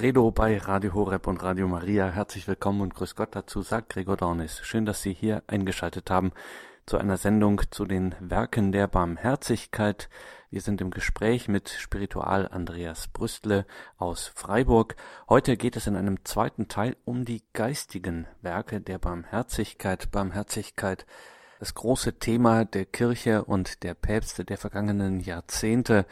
Credo bei Radio Horeb und Radio Maria. Herzlich willkommen und grüß Gott dazu, sagt Gregor Dornis. Schön, dass Sie hier eingeschaltet haben zu einer Sendung zu den Werken der Barmherzigkeit. Wir sind im Gespräch mit Spiritual Andreas Brüstle aus Freiburg. Heute geht es in einem zweiten Teil um die geistigen Werke der Barmherzigkeit. Barmherzigkeit, das große Thema der Kirche und der Päpste der vergangenen Jahrzehnte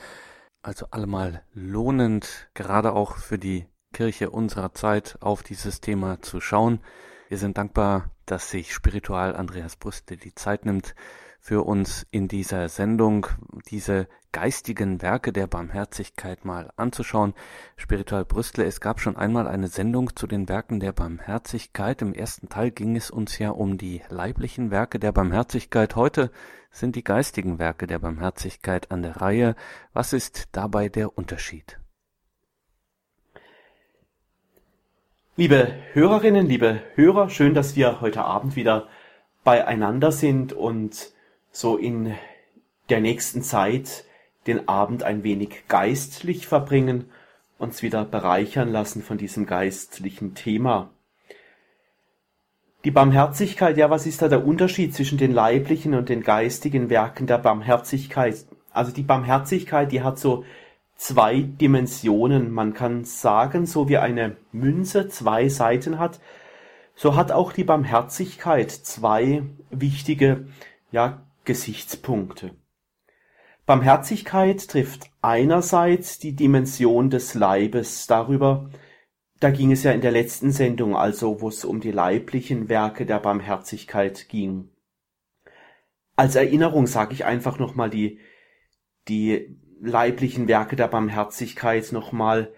also allemal lohnend, gerade auch für die Kirche unserer Zeit auf dieses Thema zu schauen. Wir sind dankbar, dass sich Spiritual Andreas Brüste die Zeit nimmt, für uns in dieser Sendung diese geistigen Werke der Barmherzigkeit mal anzuschauen. Spiritual Brüstle, es gab schon einmal eine Sendung zu den Werken der Barmherzigkeit. Im ersten Teil ging es uns ja um die leiblichen Werke der Barmherzigkeit. Heute sind die geistigen Werke der Barmherzigkeit an der Reihe. Was ist dabei der Unterschied? Liebe Hörerinnen, liebe Hörer, schön, dass wir heute Abend wieder beieinander sind und so in der nächsten Zeit den Abend ein wenig geistlich verbringen, uns wieder bereichern lassen von diesem geistlichen Thema. Die Barmherzigkeit, ja, was ist da der Unterschied zwischen den leiblichen und den geistigen Werken der Barmherzigkeit? Also die Barmherzigkeit, die hat so zwei Dimensionen. Man kann sagen, so wie eine Münze zwei Seiten hat, so hat auch die Barmherzigkeit zwei wichtige, ja, Gesichtspunkte. Barmherzigkeit trifft einerseits die Dimension des Leibes darüber, da ging es ja in der letzten Sendung also, wo es um die leiblichen Werke der Barmherzigkeit ging. Als Erinnerung sage ich einfach nochmal die, die leiblichen Werke der Barmherzigkeit nochmal,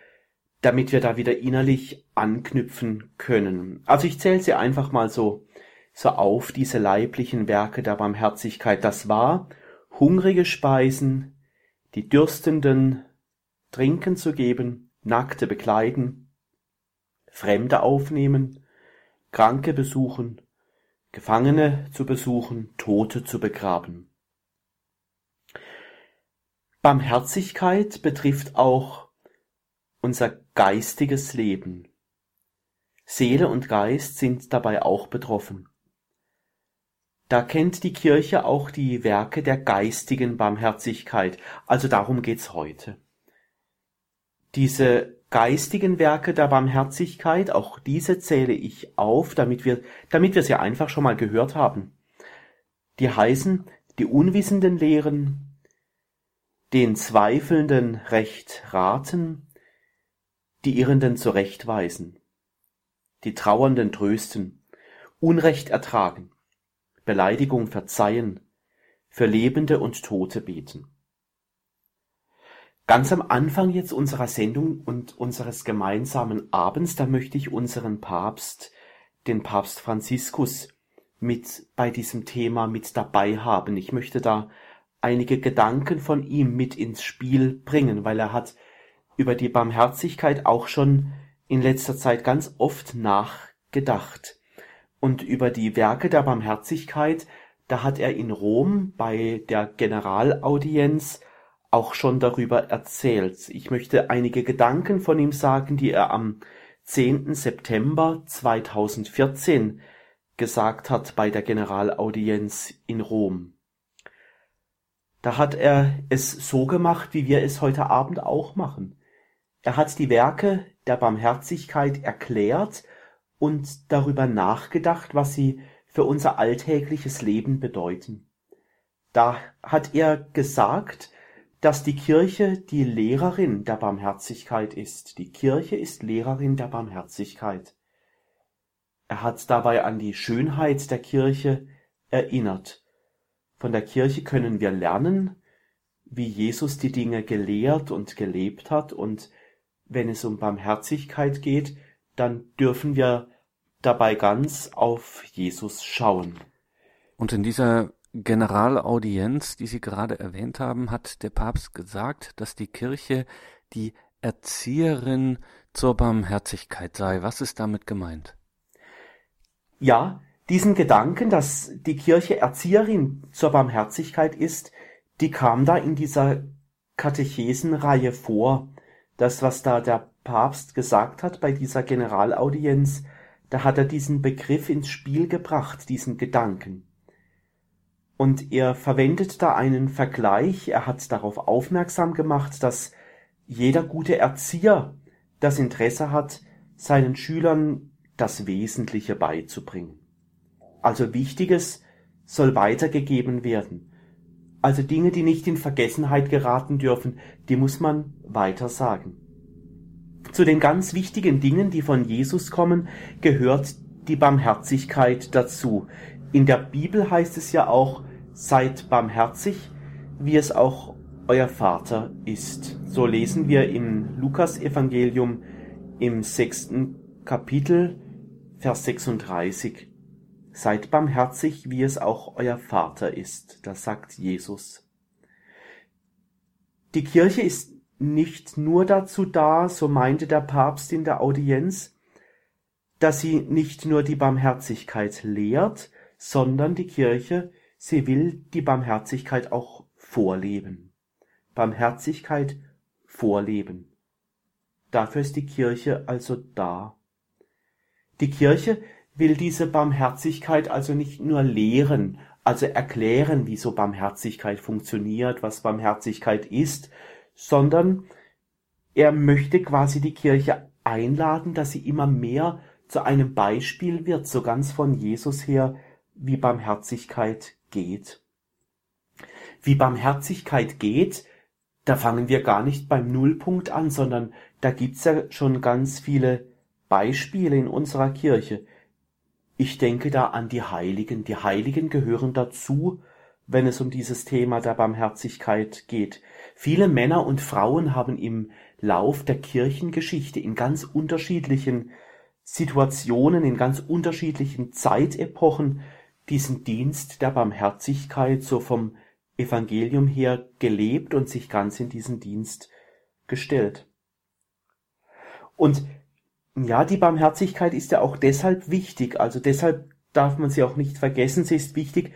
damit wir da wieder innerlich anknüpfen können. Also ich zähle sie einfach mal so, so auf, diese leiblichen Werke der Barmherzigkeit. Das war, hungrige Speisen, die Dürstenden Trinken zu geben, Nackte bekleiden, Fremde aufnehmen, Kranke besuchen, Gefangene zu besuchen, Tote zu begraben. Barmherzigkeit betrifft auch unser geistiges Leben. Seele und Geist sind dabei auch betroffen. Da kennt die Kirche auch die Werke der geistigen Barmherzigkeit, also darum geht's heute. Diese geistigen Werke der Barmherzigkeit, auch diese zähle ich auf, damit wir, damit wir sie einfach schon mal gehört haben. Die heißen, die Unwissenden lehren, den Zweifelnden Recht raten, die Irrenden zurechtweisen, die Trauernden trösten, Unrecht ertragen, Beleidigung verzeihen, für Lebende und Tote beten. Ganz am Anfang jetzt unserer Sendung und unseres gemeinsamen Abends, da möchte ich unseren Papst, den Papst Franziskus, mit bei diesem Thema mit dabei haben. Ich möchte da einige Gedanken von ihm mit ins Spiel bringen, weil er hat über die Barmherzigkeit auch schon in letzter Zeit ganz oft nachgedacht. Und über die Werke der Barmherzigkeit, da hat er in Rom bei der Generalaudienz auch schon darüber erzählt. Ich möchte einige Gedanken von ihm sagen, die er am 10. September 2014 gesagt hat bei der Generalaudienz in Rom. Da hat er es so gemacht, wie wir es heute Abend auch machen. Er hat die Werke der Barmherzigkeit erklärt und darüber nachgedacht, was sie für unser alltägliches Leben bedeuten. Da hat er gesagt, dass die Kirche die Lehrerin der Barmherzigkeit ist. Die Kirche ist Lehrerin der Barmherzigkeit. Er hat dabei an die Schönheit der Kirche erinnert. Von der Kirche können wir lernen, wie Jesus die Dinge gelehrt und gelebt hat, und wenn es um Barmherzigkeit geht, dann dürfen wir dabei ganz auf Jesus schauen. Und in dieser Generalaudienz, die Sie gerade erwähnt haben, hat der Papst gesagt, dass die Kirche die Erzieherin zur Barmherzigkeit sei. Was ist damit gemeint? Ja, diesen Gedanken, dass die Kirche Erzieherin zur Barmherzigkeit ist, die kam da in dieser Katechesenreihe vor. Das, was da der Papst gesagt hat bei dieser Generalaudienz, da hat er diesen Begriff ins Spiel gebracht, diesen Gedanken. Und er verwendet da einen Vergleich, er hat darauf aufmerksam gemacht, dass jeder gute Erzieher das Interesse hat, seinen Schülern das Wesentliche beizubringen. Also Wichtiges soll weitergegeben werden. Also Dinge, die nicht in Vergessenheit geraten dürfen, die muss man weiter sagen. Zu den ganz wichtigen Dingen, die von Jesus kommen, gehört die Barmherzigkeit dazu. In der Bibel heißt es ja auch, seid barmherzig, wie es auch euer Vater ist. So lesen wir im Lukas-Evangelium im sechsten Kapitel, Vers 36. Seid barmherzig, wie es auch euer Vater ist. Das sagt Jesus. Die Kirche ist nicht nur dazu da, so meinte der Papst in der Audienz, dass sie nicht nur die Barmherzigkeit lehrt, sondern die Kirche, sie will die Barmherzigkeit auch vorleben. Barmherzigkeit vorleben. Dafür ist die Kirche also da. Die Kirche will diese Barmherzigkeit also nicht nur lehren, also erklären, wie so Barmherzigkeit funktioniert, was Barmherzigkeit ist, sondern er möchte quasi die Kirche einladen, dass sie immer mehr zu einem Beispiel wird, so ganz von Jesus her, wie Barmherzigkeit geht. Wie Barmherzigkeit geht, da fangen wir gar nicht beim Nullpunkt an, sondern da gibt's ja schon ganz viele Beispiele in unserer Kirche. Ich denke da an die Heiligen. Die Heiligen gehören dazu, wenn es um dieses Thema der Barmherzigkeit geht. Viele Männer und Frauen haben im Lauf der Kirchengeschichte in ganz unterschiedlichen Situationen, in ganz unterschiedlichen Zeitepochen diesen Dienst der Barmherzigkeit so vom Evangelium her gelebt und sich ganz in diesen Dienst gestellt. Und ja, die Barmherzigkeit ist ja auch deshalb wichtig, also deshalb darf man sie auch nicht vergessen, sie ist wichtig,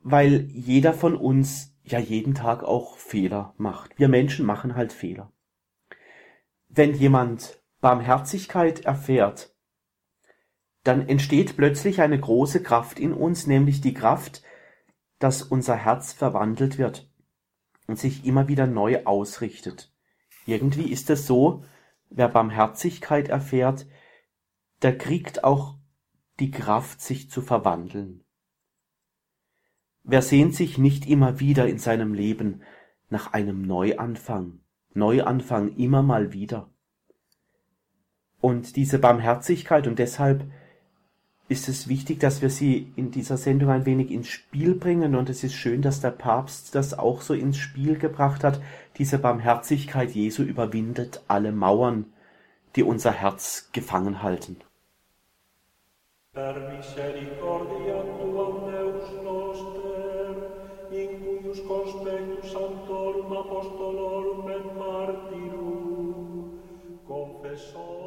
weil jeder von uns ja jeden Tag auch Fehler macht. Wir Menschen machen halt Fehler. Wenn jemand Barmherzigkeit erfährt, dann entsteht plötzlich eine große Kraft in uns, nämlich die Kraft, dass unser Herz verwandelt wird und sich immer wieder neu ausrichtet. Irgendwie ist es so, wer Barmherzigkeit erfährt, der kriegt auch die Kraft, sich zu verwandeln. Wer sehnt sich nicht immer wieder in seinem Leben nach einem Neuanfang, Neuanfang immer mal wieder. Und diese Barmherzigkeit und deshalb ist es wichtig, dass wir sie in dieser Sendung ein wenig ins Spiel bringen und es ist schön, dass der Papst das auch so ins Spiel gebracht hat. Diese Barmherzigkeit Jesu überwindet alle Mauern, die unser Herz gefangen halten. Per misericordia tuam conspectus sanctorum apostolorum et martyrum virginum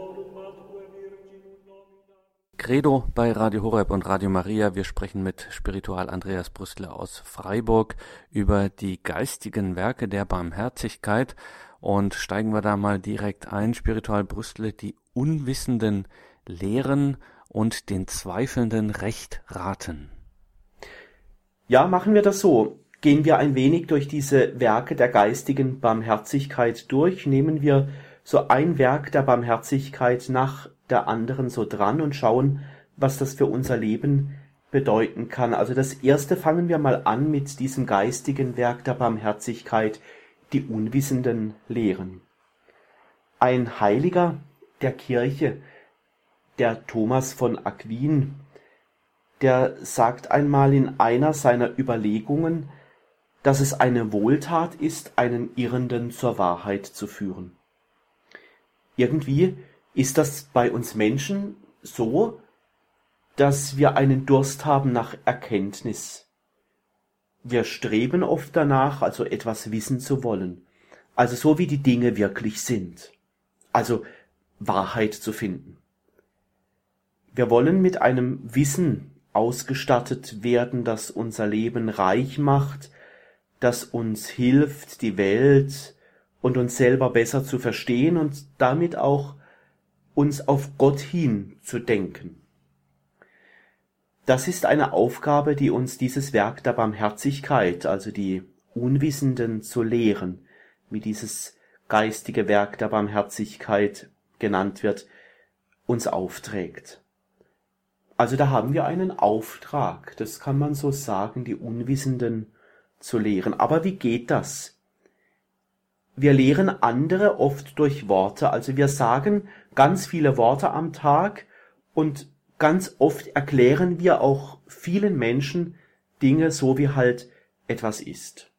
Credo bei Radio Horeb und Radio Maria. Wir sprechen mit Spiritual Andreas Brüssler aus Freiburg über die geistigen Werke der Barmherzigkeit und steigen wir da mal direkt ein. Spiritual Brüssler, die Unwissenden lehren und den Zweifelnden Recht raten. Ja, machen wir das so gehen wir ein wenig durch diese Werke der geistigen Barmherzigkeit durch, nehmen wir so ein Werk der Barmherzigkeit nach der anderen so dran und schauen, was das für unser Leben bedeuten kann. Also das erste fangen wir mal an mit diesem geistigen Werk der Barmherzigkeit, die Unwissenden lehren. Ein Heiliger der Kirche, der Thomas von Aquin, der sagt einmal in einer seiner Überlegungen, dass es eine Wohltat ist, einen Irrenden zur Wahrheit zu führen. Irgendwie ist das bei uns Menschen so, dass wir einen Durst haben nach Erkenntnis. Wir streben oft danach, also etwas wissen zu wollen, also so wie die Dinge wirklich sind, also Wahrheit zu finden. Wir wollen mit einem Wissen ausgestattet werden, das unser Leben reich macht, das uns hilft, die Welt und uns selber besser zu verstehen und damit auch uns auf Gott hin zu denken. Das ist eine Aufgabe, die uns dieses Werk der Barmherzigkeit, also die Unwissenden zu lehren, wie dieses geistige Werk der Barmherzigkeit genannt wird, uns aufträgt. Also da haben wir einen Auftrag, das kann man so sagen, die Unwissenden zu lehren. Aber wie geht das? Wir lehren andere oft durch Worte, also wir sagen ganz viele Worte am Tag und ganz oft erklären wir auch vielen Menschen Dinge so, wie halt etwas ist.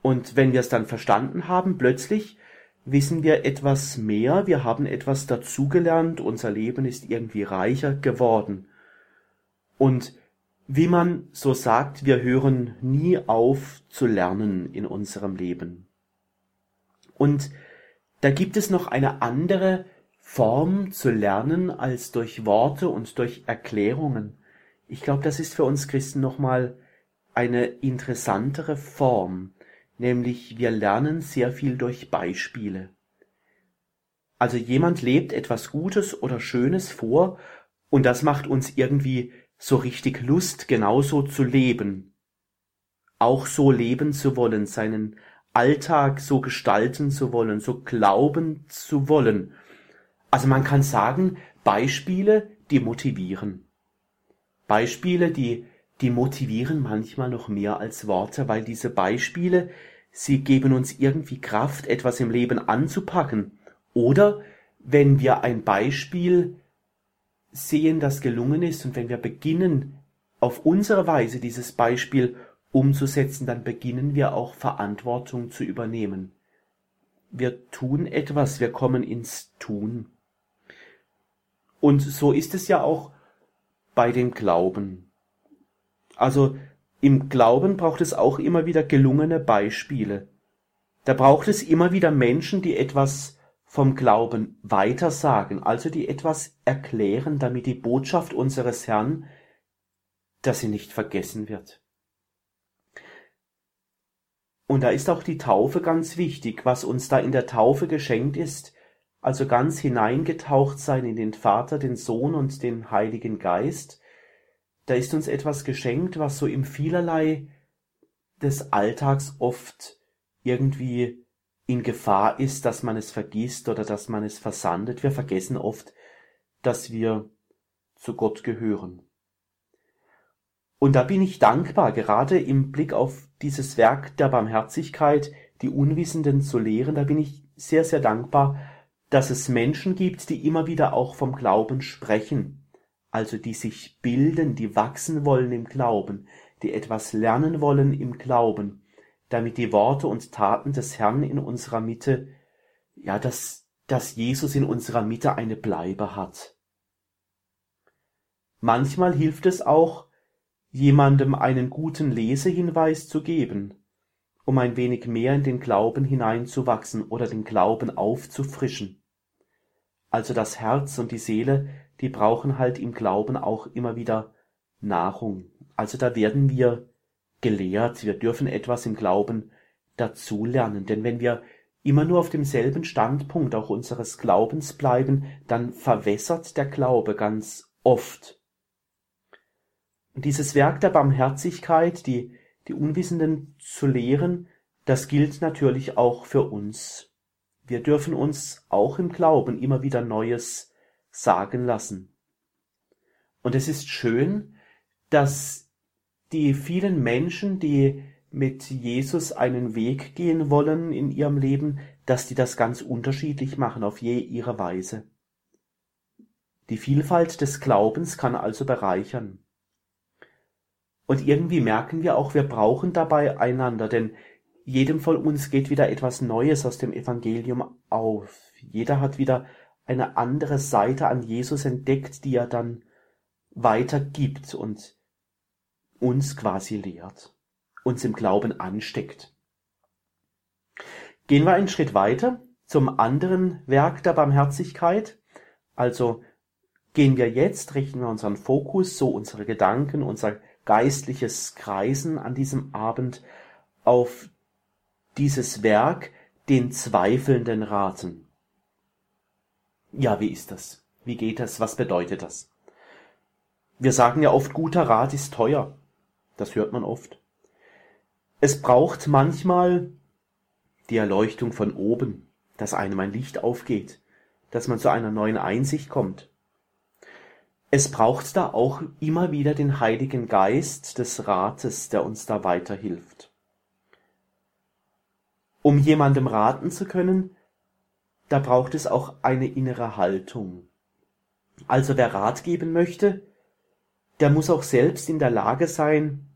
Und wenn wir es dann verstanden haben, plötzlich wissen wir etwas mehr, wir haben etwas dazugelernt, unser Leben ist irgendwie reicher geworden. Und wie man so sagt, wir hören nie auf zu lernen in unserem Leben. Und da gibt es noch eine andere Form zu lernen als durch Worte und durch Erklärungen. Ich glaube, das ist für uns Christen nochmal eine interessantere Form, nämlich wir lernen sehr viel durch Beispiele. Also jemand lebt etwas Gutes oder Schönes vor und das macht uns irgendwie so richtig Lust, genauso zu leben. Auch so leben zu wollen, seinen Alltag so gestalten zu wollen, so glauben zu wollen. Also man kann sagen, Beispiele, die motivieren. Beispiele, die die motivieren manchmal noch mehr als Worte, weil diese Beispiele, sie geben uns irgendwie Kraft, etwas im Leben anzupacken. Oder wenn wir ein Beispiel sehen, das gelungen ist und wenn wir beginnen, auf unsere Weise dieses Beispiel umzusetzen, dann beginnen wir auch Verantwortung zu übernehmen. Wir tun etwas, wir kommen ins Tun. Und so ist es ja auch bei dem Glauben. Also im Glauben braucht es auch immer wieder gelungene Beispiele. Da braucht es immer wieder Menschen, die etwas vom Glauben weitersagen, also die etwas erklären, damit die Botschaft unseres Herrn, dass sie nicht vergessen wird. Und da ist auch die Taufe ganz wichtig, was uns da in der Taufe geschenkt ist, also ganz hineingetaucht sein in den Vater, den Sohn und den Heiligen Geist, da ist uns etwas geschenkt, was so im vielerlei des Alltags oft irgendwie in Gefahr ist, dass man es vergisst oder dass man es versandet. Wir vergessen oft, dass wir zu Gott gehören. Und da bin ich dankbar, gerade im Blick auf dieses Werk der Barmherzigkeit, die Unwissenden zu lehren, da bin ich sehr, sehr dankbar, dass es Menschen gibt, die immer wieder auch vom Glauben sprechen, also die sich bilden, die wachsen wollen im Glauben, die etwas lernen wollen im Glauben, damit die Worte und Taten des Herrn in unserer Mitte, ja, dass, dass Jesus in unserer Mitte eine Bleibe hat. Manchmal hilft es auch, jemandem einen guten Lesehinweis zu geben, um ein wenig mehr in den Glauben hineinzuwachsen oder den Glauben aufzufrischen. Also das Herz und die Seele die brauchen halt im Glauben auch immer wieder Nahrung. Also da werden wir gelehrt, wir dürfen etwas im Glauben dazulernen, denn wenn wir immer nur auf demselben Standpunkt auch unseres Glaubens bleiben, dann verwässert der Glaube ganz oft. Dieses Werk der Barmherzigkeit, die, die Unwissenden zu lehren, das gilt natürlich auch für uns. Wir dürfen uns auch im Glauben immer wieder Neues sagen lassen. Und es ist schön, dass die vielen Menschen, die mit Jesus einen Weg gehen wollen in ihrem Leben, dass die das ganz unterschiedlich machen, auf je ihre Weise. Die Vielfalt des Glaubens kann also bereichern. Und irgendwie merken wir auch, wir brauchen dabei einander, denn jedem von uns geht wieder etwas Neues aus dem Evangelium auf. Jeder hat wieder eine andere Seite an Jesus entdeckt, die er dann weitergibt und uns quasi lehrt, uns im Glauben ansteckt. Gehen wir einen Schritt weiter zum anderen Werk der Barmherzigkeit. Also gehen wir jetzt, richten wir unseren Fokus, so unsere Gedanken, unser geistliches Kreisen an diesem Abend auf dieses Werk den Zweifelnden raten. Ja, wie ist das? Wie geht das? Was bedeutet das? Wir sagen ja oft, guter Rat ist teuer. Das hört man oft. Es braucht manchmal die Erleuchtung von oben, dass einem ein Licht aufgeht, dass man zu einer neuen Einsicht kommt. Es braucht da auch immer wieder den Heiligen Geist des Rates, der uns da weiterhilft. Um jemandem raten zu können, da braucht es auch eine innere Haltung. Also wer Rat geben möchte, der muss auch selbst in der Lage sein,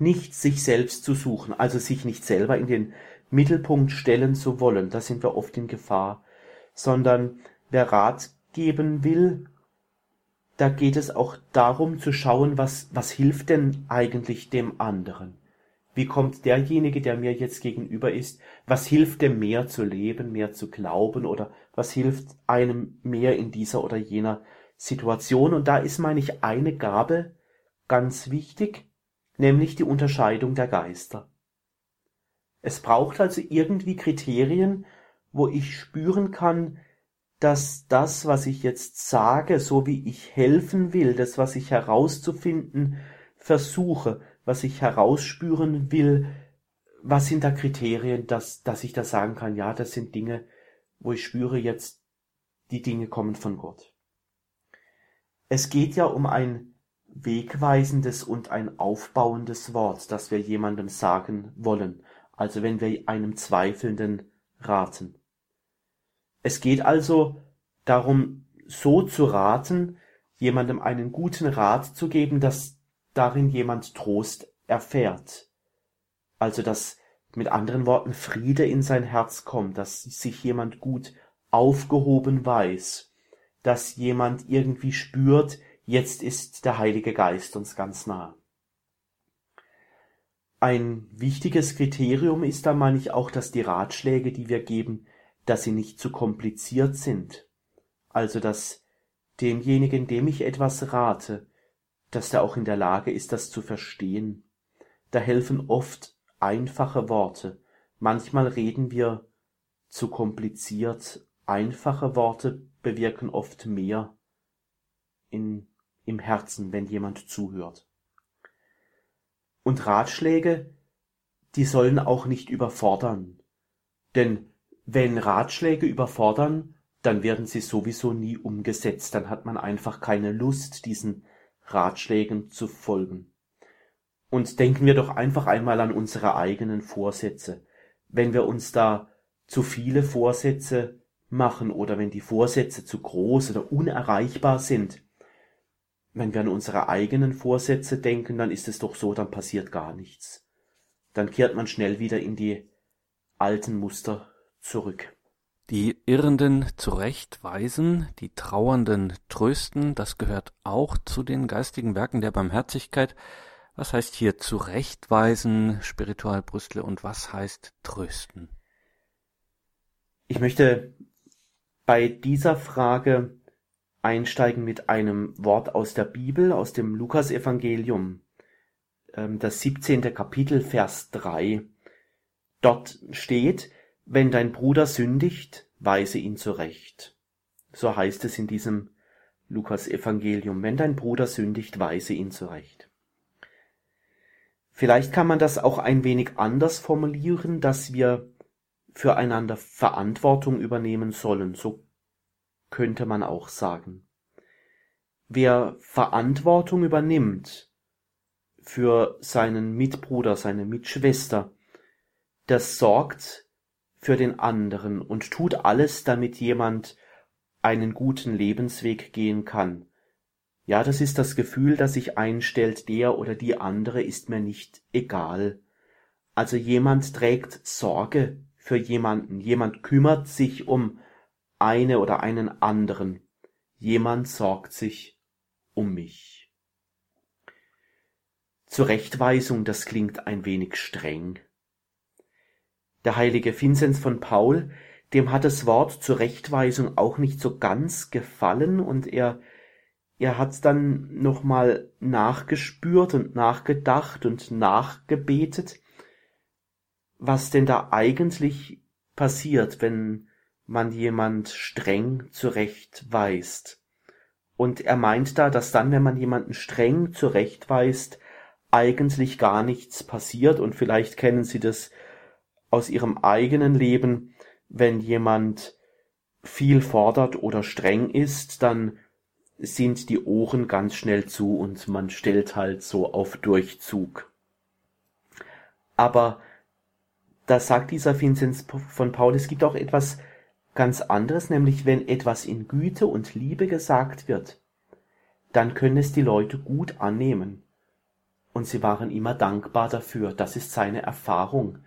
nicht sich selbst zu suchen, also sich nicht selber in den Mittelpunkt stellen zu wollen, da sind wir oft in Gefahr, sondern wer Rat geben will, da geht es auch darum zu schauen, was, was hilft denn eigentlich dem anderen? Wie kommt derjenige, der mir jetzt gegenüber ist, was hilft dem mehr zu leben, mehr zu glauben oder was hilft einem mehr in dieser oder jener Situation? Und da ist, meine ich, eine Gabe ganz wichtig, nämlich die Unterscheidung der Geister. Es braucht also irgendwie Kriterien, wo ich spüren kann, dass das, was ich jetzt sage, so wie ich helfen will, das, was ich herauszufinden versuche, was ich herausspüren will, was sind da Kriterien, dass, dass ich da sagen kann, ja, das sind Dinge, wo ich spüre jetzt, die Dinge kommen von Gott. Es geht ja um ein wegweisendes und ein aufbauendes Wort, das wir jemandem sagen wollen, also wenn wir einem Zweifelnden raten. Es geht also darum, so zu raten, jemandem einen guten Rat zu geben, dass darin jemand Trost erfährt. Also dass mit anderen Worten Friede in sein Herz kommt, dass sich jemand gut aufgehoben weiß, dass jemand irgendwie spürt, jetzt ist der Heilige Geist uns ganz nah. Ein wichtiges Kriterium ist da meine ich auch, dass die Ratschläge, die wir geben, dass sie nicht zu kompliziert sind, also dass demjenigen, dem ich etwas rate, dass der auch in der Lage ist, das zu verstehen. Da helfen oft einfache Worte. Manchmal reden wir zu kompliziert. Einfache Worte bewirken oft mehr in, im Herzen, wenn jemand zuhört. Und Ratschläge, die sollen auch nicht überfordern. Denn wenn Ratschläge überfordern, dann werden sie sowieso nie umgesetzt, dann hat man einfach keine Lust, diesen Ratschlägen zu folgen. Und denken wir doch einfach einmal an unsere eigenen Vorsätze. Wenn wir uns da zu viele Vorsätze machen oder wenn die Vorsätze zu groß oder unerreichbar sind, wenn wir an unsere eigenen Vorsätze denken, dann ist es doch so, dann passiert gar nichts. Dann kehrt man schnell wieder in die alten Muster zurück. Die Irrenden zurechtweisen, die Trauernden trösten, das gehört auch zu den geistigen Werken der Barmherzigkeit. Was heißt hier zurechtweisen, Spiritualbrüstle, und was heißt trösten? Ich möchte bei dieser Frage einsteigen mit einem Wort aus der Bibel, aus dem Lukasevangelium, ähm, das 17. Kapitel, Vers 3. Dort steht, wenn dein Bruder sündigt, weise ihn zurecht. So heißt es in diesem Lukas Evangelium. Wenn dein Bruder sündigt, weise ihn zurecht. Vielleicht kann man das auch ein wenig anders formulieren, dass wir füreinander Verantwortung übernehmen sollen. So könnte man auch sagen. Wer Verantwortung übernimmt für seinen Mitbruder, seine Mitschwester, das sorgt für den anderen und tut alles, damit jemand einen guten Lebensweg gehen kann. Ja, das ist das Gefühl, das sich einstellt, der oder die andere ist mir nicht egal. Also jemand trägt Sorge für jemanden, jemand kümmert sich um eine oder einen anderen, jemand sorgt sich um mich. Zurechtweisung, das klingt ein wenig streng. Der heilige Vinzenz von Paul, dem hat das Wort Zurechtweisung auch nicht so ganz gefallen und er, er hat dann nochmal nachgespürt und nachgedacht und nachgebetet, was denn da eigentlich passiert, wenn man jemand streng zurechtweist. Und er meint da, dass dann, wenn man jemanden streng zurechtweist, eigentlich gar nichts passiert. Und vielleicht kennen Sie das aus Ihrem eigenen Leben, wenn jemand viel fordert oder streng ist, dann sind die Ohren ganz schnell zu und man stellt halt so auf Durchzug. Aber da sagt dieser Vinzenz von Paul, es gibt auch etwas ganz anderes, nämlich wenn etwas in Güte und Liebe gesagt wird, dann können es die Leute gut annehmen. Und sie waren immer dankbar dafür. Das ist seine Erfahrung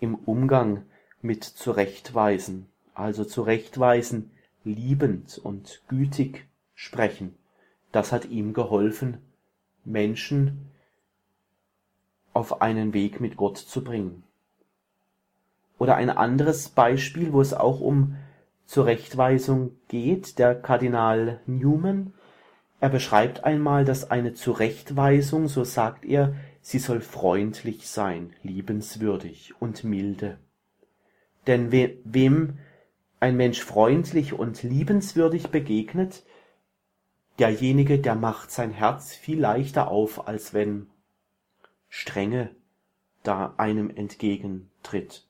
im Umgang mit Zurechtweisen. Also zurechtweisen, liebend und gütig sprechen. Das hat ihm geholfen, Menschen auf einen Weg mit Gott zu bringen. Oder ein anderes Beispiel, wo es auch um Zurechtweisung geht, der Kardinal Newman. Er beschreibt einmal, dass eine Zurechtweisung, so sagt er, sie soll freundlich sein, liebenswürdig und milde. Denn we wem ein Mensch freundlich und liebenswürdig begegnet, derjenige, der macht sein Herz viel leichter auf, als wenn Strenge da einem entgegentritt.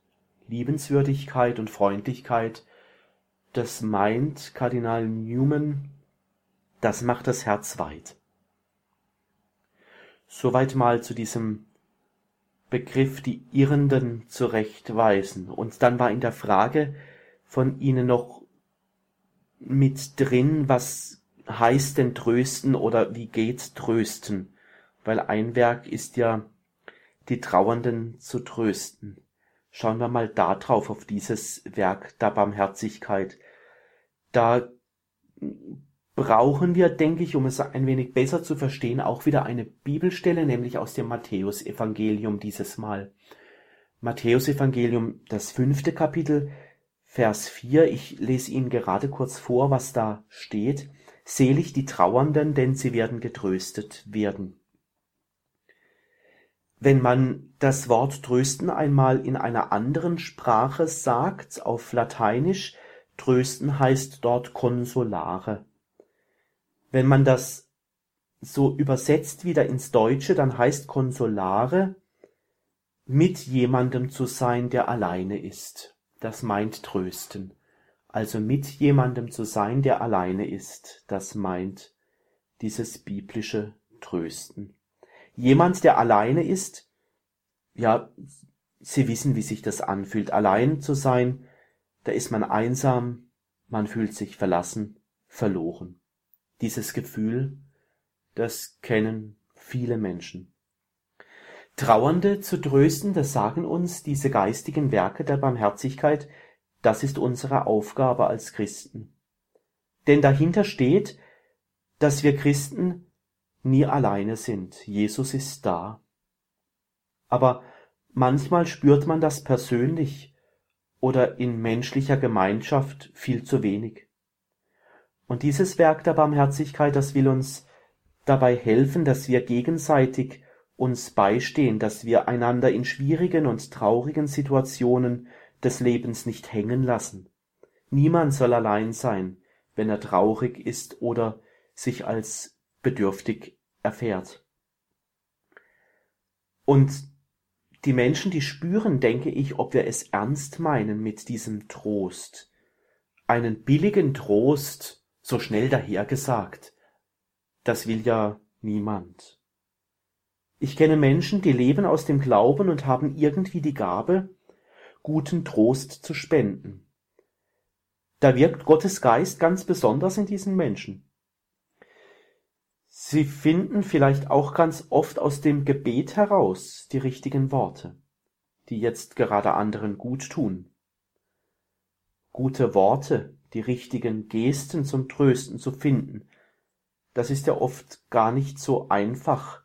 Liebenswürdigkeit und Freundlichkeit, das meint Kardinal Newman, das macht das Herz weit. Soweit mal zu diesem Begriff die Irrenden zurechtweisen. Und dann war in der Frage von Ihnen noch mit drin, was heißt denn trösten oder wie geht trösten? Weil ein Werk ist ja, die Trauernden zu trösten. Schauen wir mal da drauf, auf dieses Werk der Barmherzigkeit. Da brauchen wir, denke ich, um es ein wenig besser zu verstehen, auch wieder eine Bibelstelle, nämlich aus dem Matthäusevangelium dieses Mal. Matthäusevangelium, das fünfte Kapitel, Vers 4. Ich lese Ihnen gerade kurz vor, was da steht. Selig die Trauernden, denn sie werden getröstet werden. Wenn man das Wort trösten einmal in einer anderen Sprache sagt, auf Lateinisch, trösten heißt dort consolare. Wenn man das so übersetzt wieder ins Deutsche, dann heißt consolare mit jemandem zu sein, der alleine ist. Das meint trösten. Also mit jemandem zu sein, der alleine ist. Das meint dieses biblische Trösten. Jemand, der alleine ist, ja, Sie wissen, wie sich das anfühlt, allein zu sein, da ist man einsam, man fühlt sich verlassen, verloren. Dieses Gefühl, das kennen viele Menschen. Trauernde zu trösten, das sagen uns diese geistigen Werke der Barmherzigkeit, das ist unsere Aufgabe als Christen. Denn dahinter steht, dass wir Christen nie alleine sind. Jesus ist da. Aber manchmal spürt man das persönlich oder in menschlicher Gemeinschaft viel zu wenig. Und dieses Werk der Barmherzigkeit, das will uns dabei helfen, dass wir gegenseitig uns beistehen, dass wir einander in schwierigen und traurigen Situationen des Lebens nicht hängen lassen. Niemand soll allein sein, wenn er traurig ist oder sich als bedürftig erfährt. Und die Menschen, die spüren, denke ich, ob wir es ernst meinen mit diesem Trost. Einen billigen Trost, so schnell dahergesagt, das will ja niemand. Ich kenne Menschen, die leben aus dem Glauben und haben irgendwie die Gabe, guten Trost zu spenden. Da wirkt Gottes Geist ganz besonders in diesen Menschen. Sie finden vielleicht auch ganz oft aus dem Gebet heraus die richtigen Worte, die jetzt gerade anderen gut tun. Gute Worte, die richtigen Gesten zum Trösten zu finden, das ist ja oft gar nicht so einfach.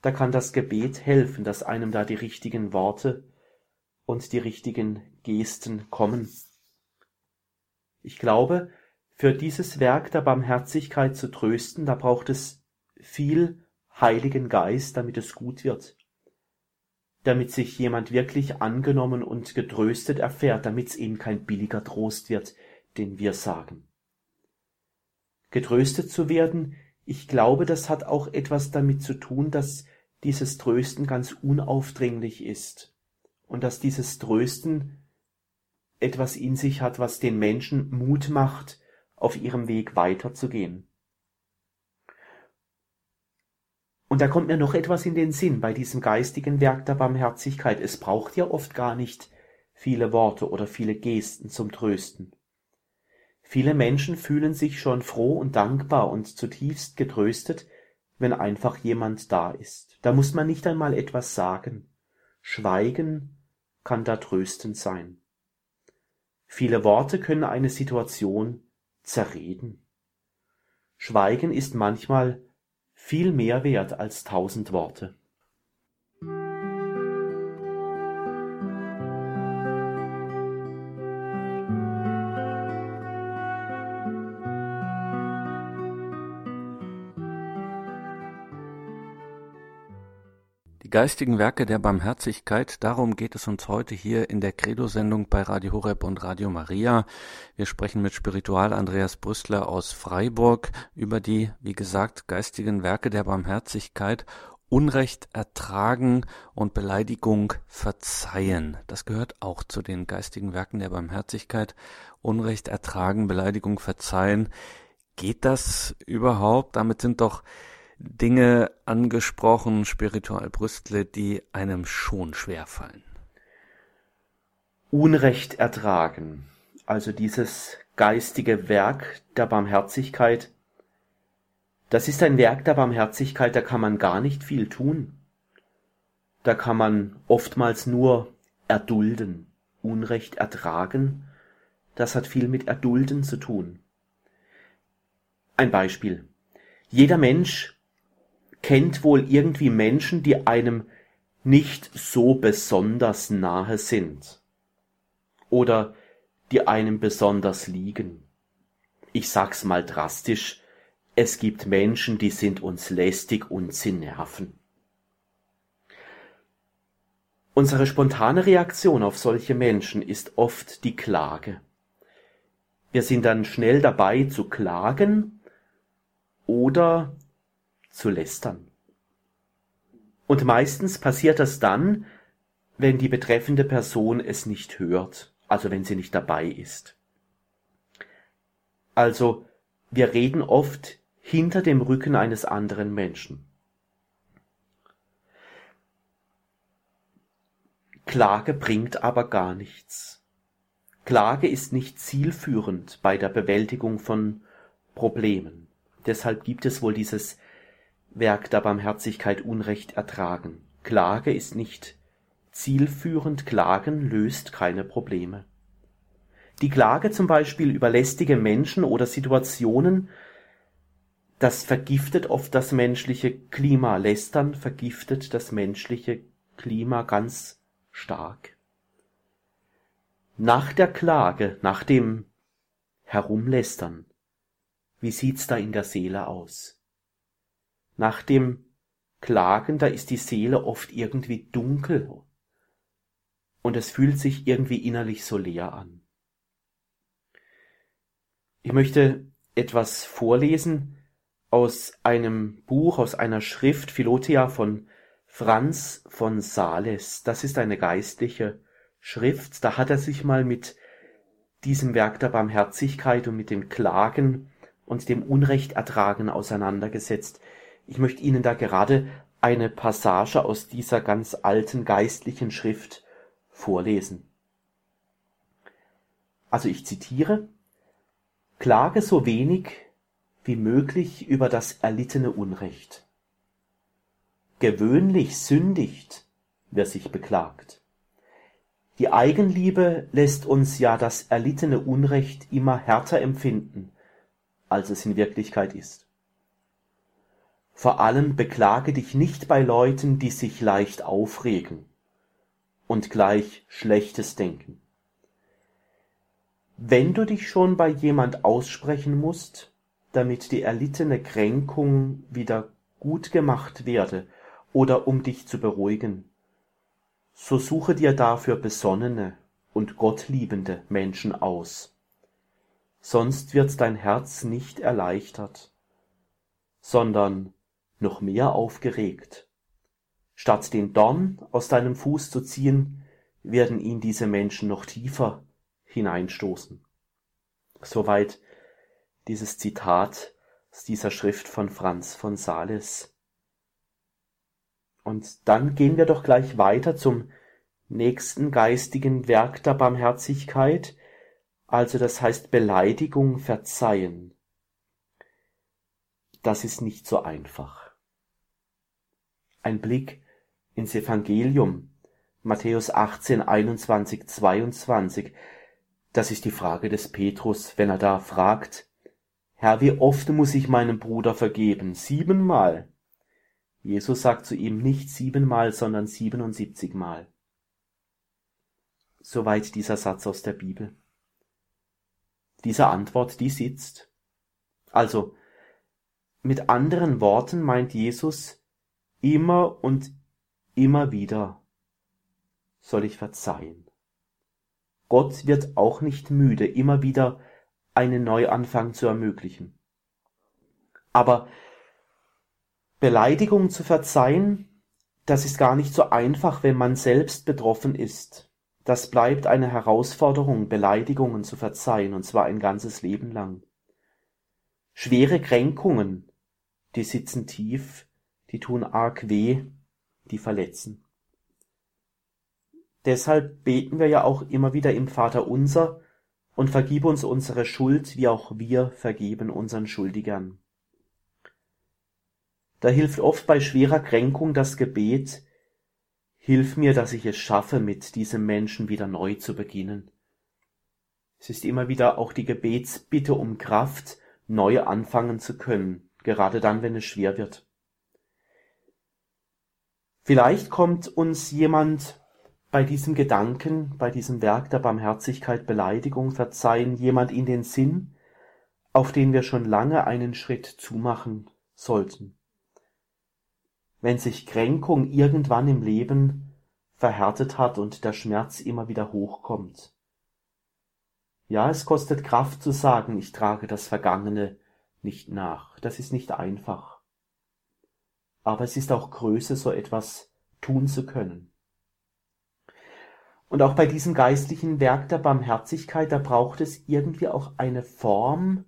Da kann das Gebet helfen, dass einem da die richtigen Worte und die richtigen Gesten kommen. Ich glaube, für dieses Werk der Barmherzigkeit zu trösten, da braucht es viel Heiligen Geist, damit es gut wird. damit sich jemand wirklich angenommen und getröstet erfährt, damit es eben kein billiger Trost wird, den wir sagen. Getröstet zu werden, ich glaube, das hat auch etwas damit zu tun, dass dieses Trösten ganz unaufdringlich ist und dass dieses Trösten etwas in sich hat, was den Menschen Mut macht, auf ihrem Weg weiterzugehen. Und da kommt mir noch etwas in den Sinn bei diesem geistigen Werk der Barmherzigkeit. Es braucht ja oft gar nicht viele Worte oder viele Gesten zum Trösten. Viele Menschen fühlen sich schon froh und dankbar und zutiefst getröstet, wenn einfach jemand da ist. Da muss man nicht einmal etwas sagen. Schweigen kann da tröstend sein. Viele Worte können eine Situation zerreden. Schweigen ist manchmal viel mehr wert als tausend Worte. Geistigen Werke der Barmherzigkeit, darum geht es uns heute hier in der Credo-Sendung bei Radio Horeb und Radio Maria. Wir sprechen mit Spiritual Andreas Brüstler aus Freiburg über die, wie gesagt, geistigen Werke der Barmherzigkeit Unrecht ertragen und Beleidigung verzeihen. Das gehört auch zu den geistigen Werken der Barmherzigkeit. Unrecht ertragen, Beleidigung verzeihen. Geht das überhaupt? Damit sind doch Dinge angesprochen, spiritual Brüstle, die einem schon schwerfallen. Unrecht ertragen, also dieses geistige Werk der Barmherzigkeit, das ist ein Werk der Barmherzigkeit, da kann man gar nicht viel tun. Da kann man oftmals nur erdulden, Unrecht ertragen, das hat viel mit Erdulden zu tun. Ein Beispiel. Jeder Mensch kennt wohl irgendwie Menschen, die einem nicht so besonders nahe sind oder die einem besonders liegen. Ich sag's mal drastisch, es gibt Menschen, die sind uns lästig und sie nerven. Unsere spontane Reaktion auf solche Menschen ist oft die Klage. Wir sind dann schnell dabei zu klagen oder zu lästern. Und meistens passiert das dann, wenn die betreffende Person es nicht hört, also wenn sie nicht dabei ist. Also, wir reden oft hinter dem Rücken eines anderen Menschen. Klage bringt aber gar nichts. Klage ist nicht zielführend bei der Bewältigung von Problemen. Deshalb gibt es wohl dieses Werk der Barmherzigkeit Unrecht ertragen. Klage ist nicht zielführend, Klagen löst keine Probleme. Die Klage zum Beispiel über lästige Menschen oder Situationen, das vergiftet oft das menschliche Klima. Lästern vergiftet das menschliche Klima ganz stark. Nach der Klage, nach dem Herumlästern, wie sieht's da in der Seele aus? Nach dem Klagen, da ist die Seele oft irgendwie dunkel und es fühlt sich irgendwie innerlich so leer an. Ich möchte etwas vorlesen aus einem Buch, aus einer Schrift Philothea von Franz von Sales. Das ist eine geistliche Schrift. Da hat er sich mal mit diesem Werk der Barmherzigkeit und mit dem Klagen und dem Unrecht ertragen auseinandergesetzt. Ich möchte Ihnen da gerade eine Passage aus dieser ganz alten geistlichen Schrift vorlesen. Also ich zitiere Klage so wenig wie möglich über das erlittene Unrecht. Gewöhnlich sündigt, wer sich beklagt. Die Eigenliebe lässt uns ja das erlittene Unrecht immer härter empfinden, als es in Wirklichkeit ist. Vor allem beklage dich nicht bei Leuten, die sich leicht aufregen und gleich Schlechtes denken. Wenn du dich schon bei jemand aussprechen musst, damit die erlittene Kränkung wieder gut gemacht werde oder um dich zu beruhigen, so suche dir dafür besonnene und gottliebende Menschen aus. Sonst wird dein Herz nicht erleichtert, sondern noch mehr aufgeregt. Statt den Dorn aus deinem Fuß zu ziehen, werden ihn diese Menschen noch tiefer hineinstoßen. Soweit dieses Zitat aus dieser Schrift von Franz von Sales. Und dann gehen wir doch gleich weiter zum nächsten geistigen Werk der Barmherzigkeit, also das heißt Beleidigung verzeihen. Das ist nicht so einfach. Ein Blick ins Evangelium, Matthäus 18, 21, 22, das ist die Frage des Petrus, wenn er da fragt, Herr, wie oft muss ich meinem Bruder vergeben? Siebenmal. Jesus sagt zu ihm nicht siebenmal, sondern siebenundsiebzigmal. Soweit dieser Satz aus der Bibel. Diese Antwort, die sitzt. Also, mit anderen Worten meint Jesus, immer und immer wieder soll ich verzeihen. Gott wird auch nicht müde, immer wieder einen Neuanfang zu ermöglichen. Aber Beleidigung zu verzeihen, das ist gar nicht so einfach, wenn man selbst betroffen ist. Das bleibt eine Herausforderung, Beleidigungen zu verzeihen, und zwar ein ganzes Leben lang. Schwere Kränkungen, die sitzen tief, die tun arg weh, die verletzen. Deshalb beten wir ja auch immer wieder im Vater unser und vergib uns unsere Schuld, wie auch wir vergeben unseren Schuldigern. Da hilft oft bei schwerer Kränkung das Gebet, Hilf mir, dass ich es schaffe, mit diesem Menschen wieder neu zu beginnen. Es ist immer wieder auch die Gebetsbitte um Kraft, neu anfangen zu können, gerade dann, wenn es schwer wird. Vielleicht kommt uns jemand bei diesem Gedanken, bei diesem Werk der Barmherzigkeit, Beleidigung, Verzeihen, jemand in den Sinn, auf den wir schon lange einen Schritt zumachen sollten wenn sich Kränkung irgendwann im Leben verhärtet hat und der Schmerz immer wieder hochkommt. Ja, es kostet Kraft zu sagen, ich trage das Vergangene nicht nach. Das ist nicht einfach. Aber es ist auch Größe, so etwas tun zu können. Und auch bei diesem geistlichen Werk der Barmherzigkeit, da braucht es irgendwie auch eine Form,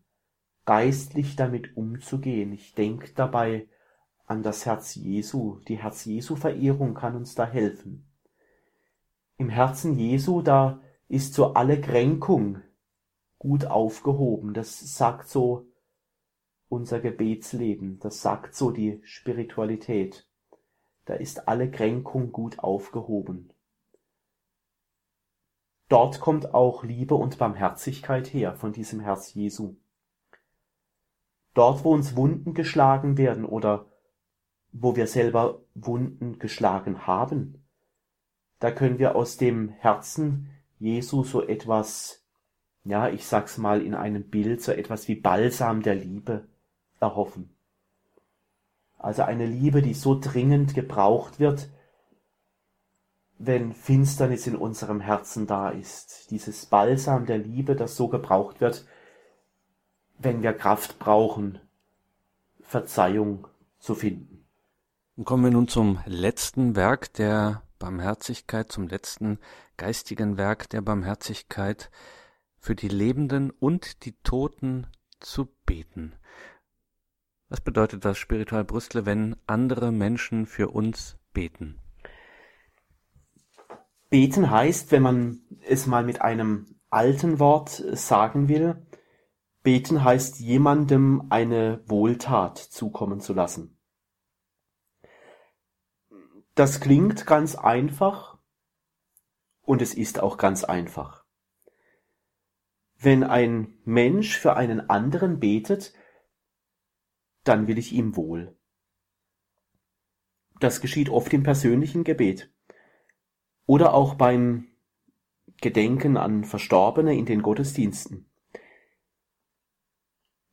geistlich damit umzugehen. Ich denke dabei an das Herz Jesu. Die Herz Jesu Verehrung kann uns da helfen. Im Herzen Jesu, da ist so alle Kränkung gut aufgehoben. Das sagt so unser Gebetsleben. Das sagt so die Spiritualität. Da ist alle Kränkung gut aufgehoben. Dort kommt auch Liebe und Barmherzigkeit her von diesem Herz Jesu. Dort, wo uns Wunden geschlagen werden oder wo wir selber Wunden geschlagen haben. Da können wir aus dem Herzen Jesu so etwas, ja, ich sag's mal in einem Bild, so etwas wie Balsam der Liebe erhoffen. Also eine Liebe, die so dringend gebraucht wird, wenn Finsternis in unserem Herzen da ist. Dieses Balsam der Liebe, das so gebraucht wird, wenn wir Kraft brauchen, Verzeihung zu finden. Und kommen wir nun zum letzten Werk der Barmherzigkeit, zum letzten geistigen Werk der Barmherzigkeit, für die Lebenden und die Toten zu beten. Was bedeutet das spiritual Brüstle, wenn andere Menschen für uns beten? Beten heißt, wenn man es mal mit einem alten Wort sagen will, beten heißt jemandem eine Wohltat zukommen zu lassen. Das klingt ganz einfach und es ist auch ganz einfach. Wenn ein Mensch für einen anderen betet, dann will ich ihm wohl. Das geschieht oft im persönlichen Gebet oder auch beim Gedenken an Verstorbene in den Gottesdiensten.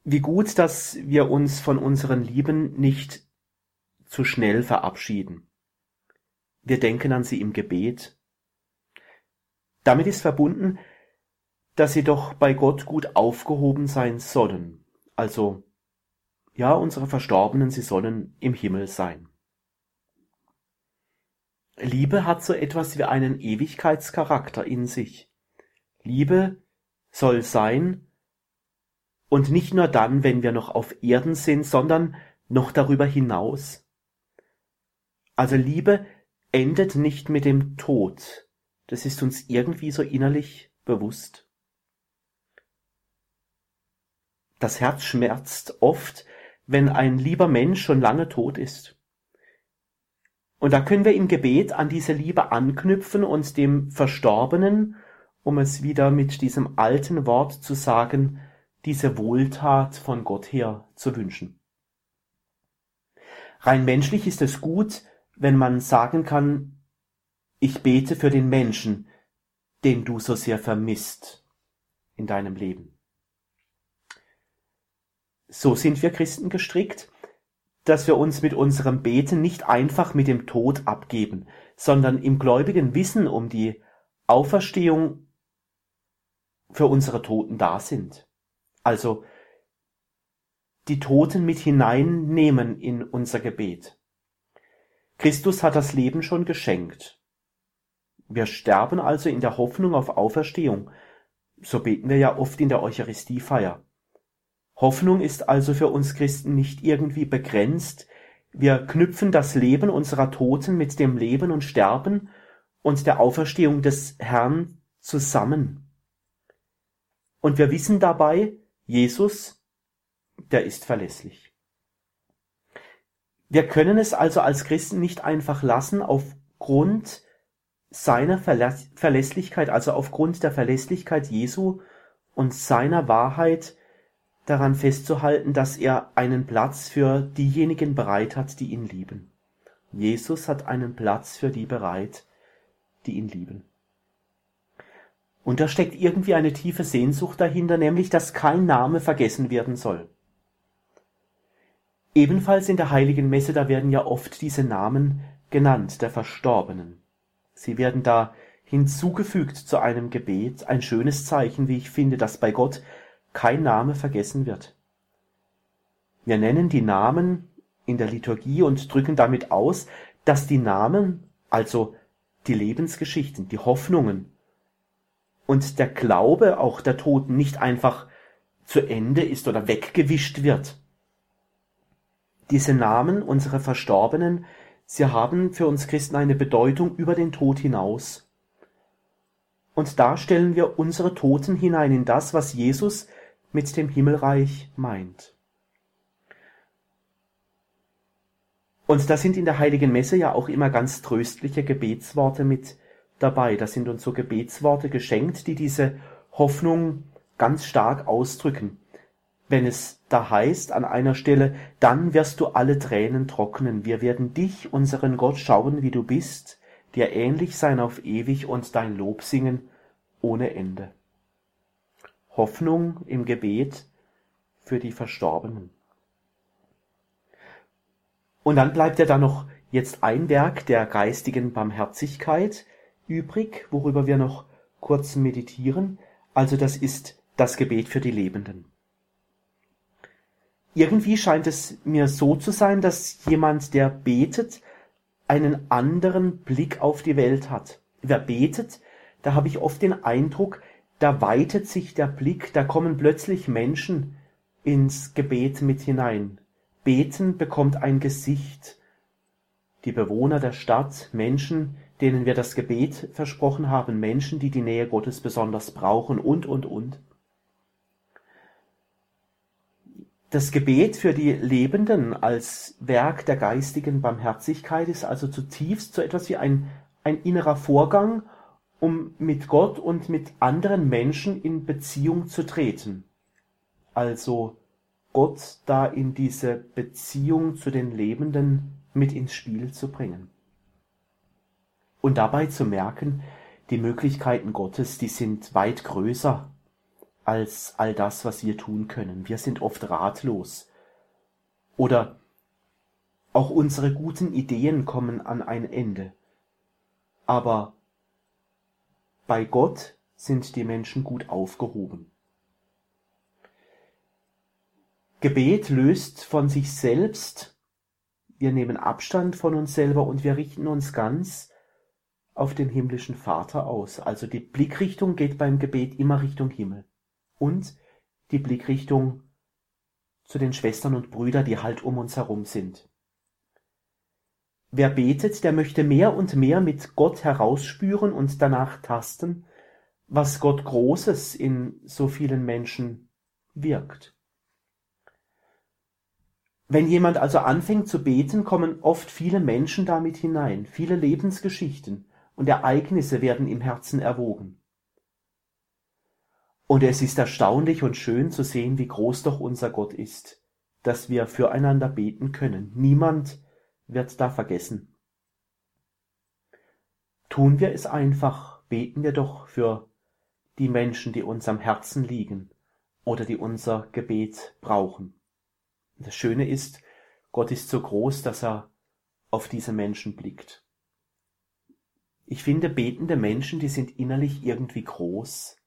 Wie gut, dass wir uns von unseren Lieben nicht zu schnell verabschieden Wir denken an sie im Gebet. Damit ist verbunden, dass sie doch bei Gott gut aufgehoben sein sollen. Also, ja, unsere Verstorbenen, sie sollen im Himmel sein. Liebe hat so etwas wie einen Ewigkeitscharakter in sich. Liebe soll sein, und nicht nur dann, wenn wir noch auf Erden sind, sondern noch darüber hinaus. Also Liebe endet nicht mit dem Tod. Das ist uns irgendwie so innerlich bewusst. Das Herz schmerzt oft, wenn ein lieber Mensch schon lange tot ist. Und da können wir im Gebet an diese Liebe anknüpfen und dem Verstorbenen, um es wieder mit diesem alten Wort zu sagen, diese Wohltat von Gott her zu wünschen. Rein menschlich ist es gut, wenn man sagen kann, ich bete für den Menschen, den du so sehr vermisst in deinem Leben. So sind wir Christen gestrickt, dass wir uns mit unserem Beten nicht einfach mit dem Tod abgeben, sondern im gläubigen Wissen um die Auferstehung für unsere Toten da sind. Also die Toten mit hineinnehmen in unser Gebet. Christus hat das Leben schon geschenkt. Wir sterben also in der Hoffnung auf Auferstehung. So beten wir ja oft in der Eucharistiefeier. Hoffnung ist also für uns Christen nicht irgendwie begrenzt. Wir knüpfen das Leben unserer Toten mit dem Leben und Sterben und der Auferstehung des Herrn zusammen. Und wir wissen dabei, Jesus, der ist verlässlich. Wir können es also als Christen nicht einfach lassen, aufgrund seiner Verlässlichkeit, also aufgrund der Verlässlichkeit Jesu und seiner Wahrheit daran festzuhalten, dass er einen Platz für diejenigen bereit hat, die ihn lieben. Jesus hat einen Platz für die bereit, die ihn lieben. Und da steckt irgendwie eine tiefe Sehnsucht dahinter, nämlich dass kein Name vergessen werden soll. Ebenfalls in der heiligen Messe, da werden ja oft diese Namen genannt, der Verstorbenen. Sie werden da hinzugefügt zu einem Gebet, ein schönes Zeichen, wie ich finde, dass bei Gott kein Name vergessen wird. Wir nennen die Namen in der Liturgie und drücken damit aus, dass die Namen, also die Lebensgeschichten, die Hoffnungen, und der Glaube auch der Toten nicht einfach zu Ende ist oder weggewischt wird. Diese Namen unserer Verstorbenen, sie haben für uns Christen eine Bedeutung über den Tod hinaus. Und da stellen wir unsere Toten hinein in das, was Jesus mit dem Himmelreich meint. Und da sind in der heiligen Messe ja auch immer ganz tröstliche Gebetsworte mit dabei. Da sind uns so Gebetsworte geschenkt, die diese Hoffnung ganz stark ausdrücken. Wenn es da heißt an einer Stelle, dann wirst du alle Tränen trocknen, wir werden dich, unseren Gott, schauen, wie du bist, dir ähnlich sein auf ewig und dein Lob singen ohne Ende. Hoffnung im Gebet für die Verstorbenen. Und dann bleibt ja da noch jetzt ein Werk der geistigen Barmherzigkeit, übrig, worüber wir noch kurz meditieren. Also das ist das Gebet für die Lebenden. Irgendwie scheint es mir so zu sein, dass jemand, der betet, einen anderen Blick auf die Welt hat. Wer betet, da habe ich oft den Eindruck, da weitet sich der Blick, da kommen plötzlich Menschen ins Gebet mit hinein. Beten bekommt ein Gesicht. Die Bewohner der Stadt, Menschen, denen wir das Gebet versprochen haben, Menschen, die die Nähe Gottes besonders brauchen und, und, und. Das Gebet für die Lebenden als Werk der geistigen Barmherzigkeit ist also zutiefst so etwas wie ein, ein innerer Vorgang, um mit Gott und mit anderen Menschen in Beziehung zu treten. Also Gott da in diese Beziehung zu den Lebenden mit ins Spiel zu bringen und dabei zu merken, die Möglichkeiten Gottes, die sind weit größer als all das, was wir tun können. Wir sind oft ratlos. Oder auch unsere guten Ideen kommen an ein Ende. aber bei Gott sind die Menschen gut aufgehoben. Gebet löst von sich selbst, wir nehmen Abstand von uns selber und wir richten uns ganz auf den himmlischen Vater aus. Also die Blickrichtung geht beim Gebet immer Richtung Himmel. Und die Blickrichtung zu den Schwestern und Brüdern, die halt um uns herum sind. Wer betet, der möchte mehr und mehr mit Gott herausspüren und danach tasten, was Gott Großes in so vielen Menschen wirkt. Wenn jemand also anfängt zu beten, kommen oft viele Menschen damit hinein, viele Lebensgeschichten und Ereignisse werden im Herzen erwogen. Und es ist erstaunlich und schön zu sehen, wie groß doch unser Gott ist, dass wir füreinander beten können. Niemand wird da vergessen. Tun wir es einfach, beten wir doch für die Menschen, die uns am Herzen liegen oder die unser Gebet brauchen. das Schöne ist, Gott ist so groß, dass er auf diese Menschen blickt. Ich finde, betende Menschen, die sind innerlich irgendwie groß.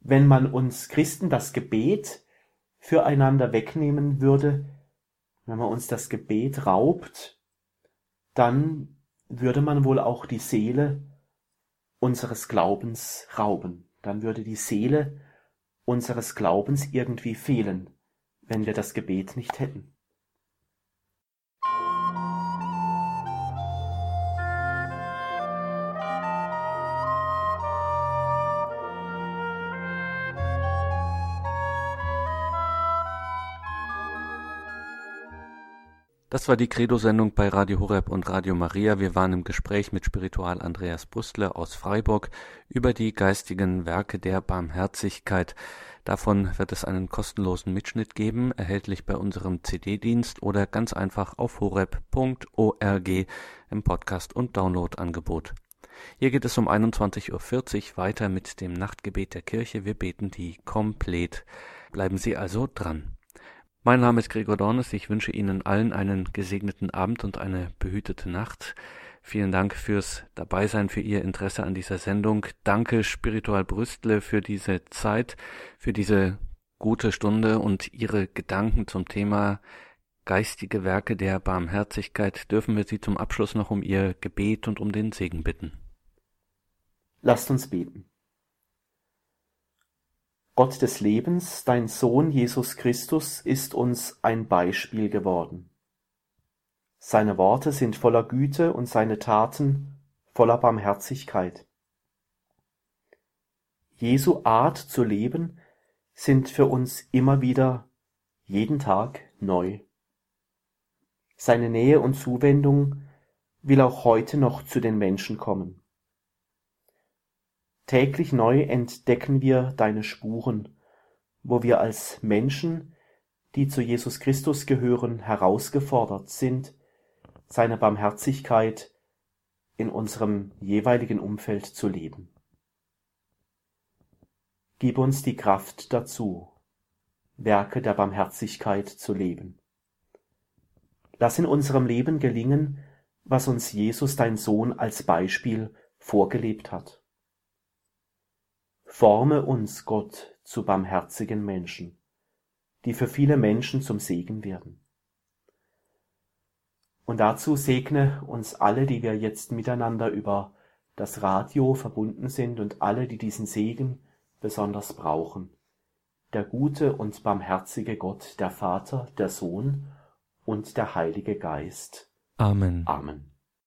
Wenn man uns Christen das Gebet füreinander wegnehmen würde, wenn man uns das Gebet raubt, dann würde man wohl auch die Seele unseres Glaubens rauben. Dann würde die Seele unseres Glaubens irgendwie fehlen, wenn wir das Gebet nicht hätten. Das war die Credo-Sendung bei Radio Horeb und Radio Maria. Wir waren im Gespräch mit Spiritual Andreas Brüstler aus Freiburg über die geistigen Werke der Barmherzigkeit. Davon wird es einen kostenlosen Mitschnitt geben, erhältlich bei unserem CD-Dienst oder ganz einfach auf horeb.org im Podcast- und Download-Angebot. Hier geht es um 21.40 Uhr weiter mit dem Nachtgebet der Kirche. Wir beten die komplett. Bleiben Sie also dran. Mein Name ist Gregor Dornes. Ich wünsche Ihnen allen einen gesegneten Abend und eine behütete Nacht. Vielen Dank fürs Dabeisein, für Ihr Interesse an dieser Sendung. Danke Spiritual Brüstle für diese Zeit, für diese gute Stunde und Ihre Gedanken zum Thema geistige Werke der Barmherzigkeit. Dürfen wir Sie zum Abschluss noch um Ihr Gebet und um den Segen bitten. Lasst uns beten. Gott des Lebens, dein Sohn Jesus Christus ist uns ein Beispiel geworden. Seine Worte sind voller Güte und seine Taten voller Barmherzigkeit. Jesu Art zu leben sind für uns immer wieder jeden Tag neu. Seine Nähe und Zuwendung will auch heute noch zu den Menschen kommen. Täglich neu entdecken wir deine Spuren, wo wir als Menschen, die zu Jesus Christus gehören, herausgefordert sind, seine Barmherzigkeit in unserem jeweiligen Umfeld zu leben. Gib uns die Kraft dazu, Werke der Barmherzigkeit zu leben. Lass in unserem Leben gelingen, was uns Jesus, dein Sohn, als Beispiel vorgelebt hat. Forme uns, Gott, zu barmherzigen Menschen, die für viele Menschen zum Segen werden. Und dazu segne uns alle, die wir jetzt miteinander über das Radio verbunden sind und alle, die diesen Segen besonders brauchen. Der gute und barmherzige Gott, der Vater, der Sohn und der Heilige Geist. Amen. Amen.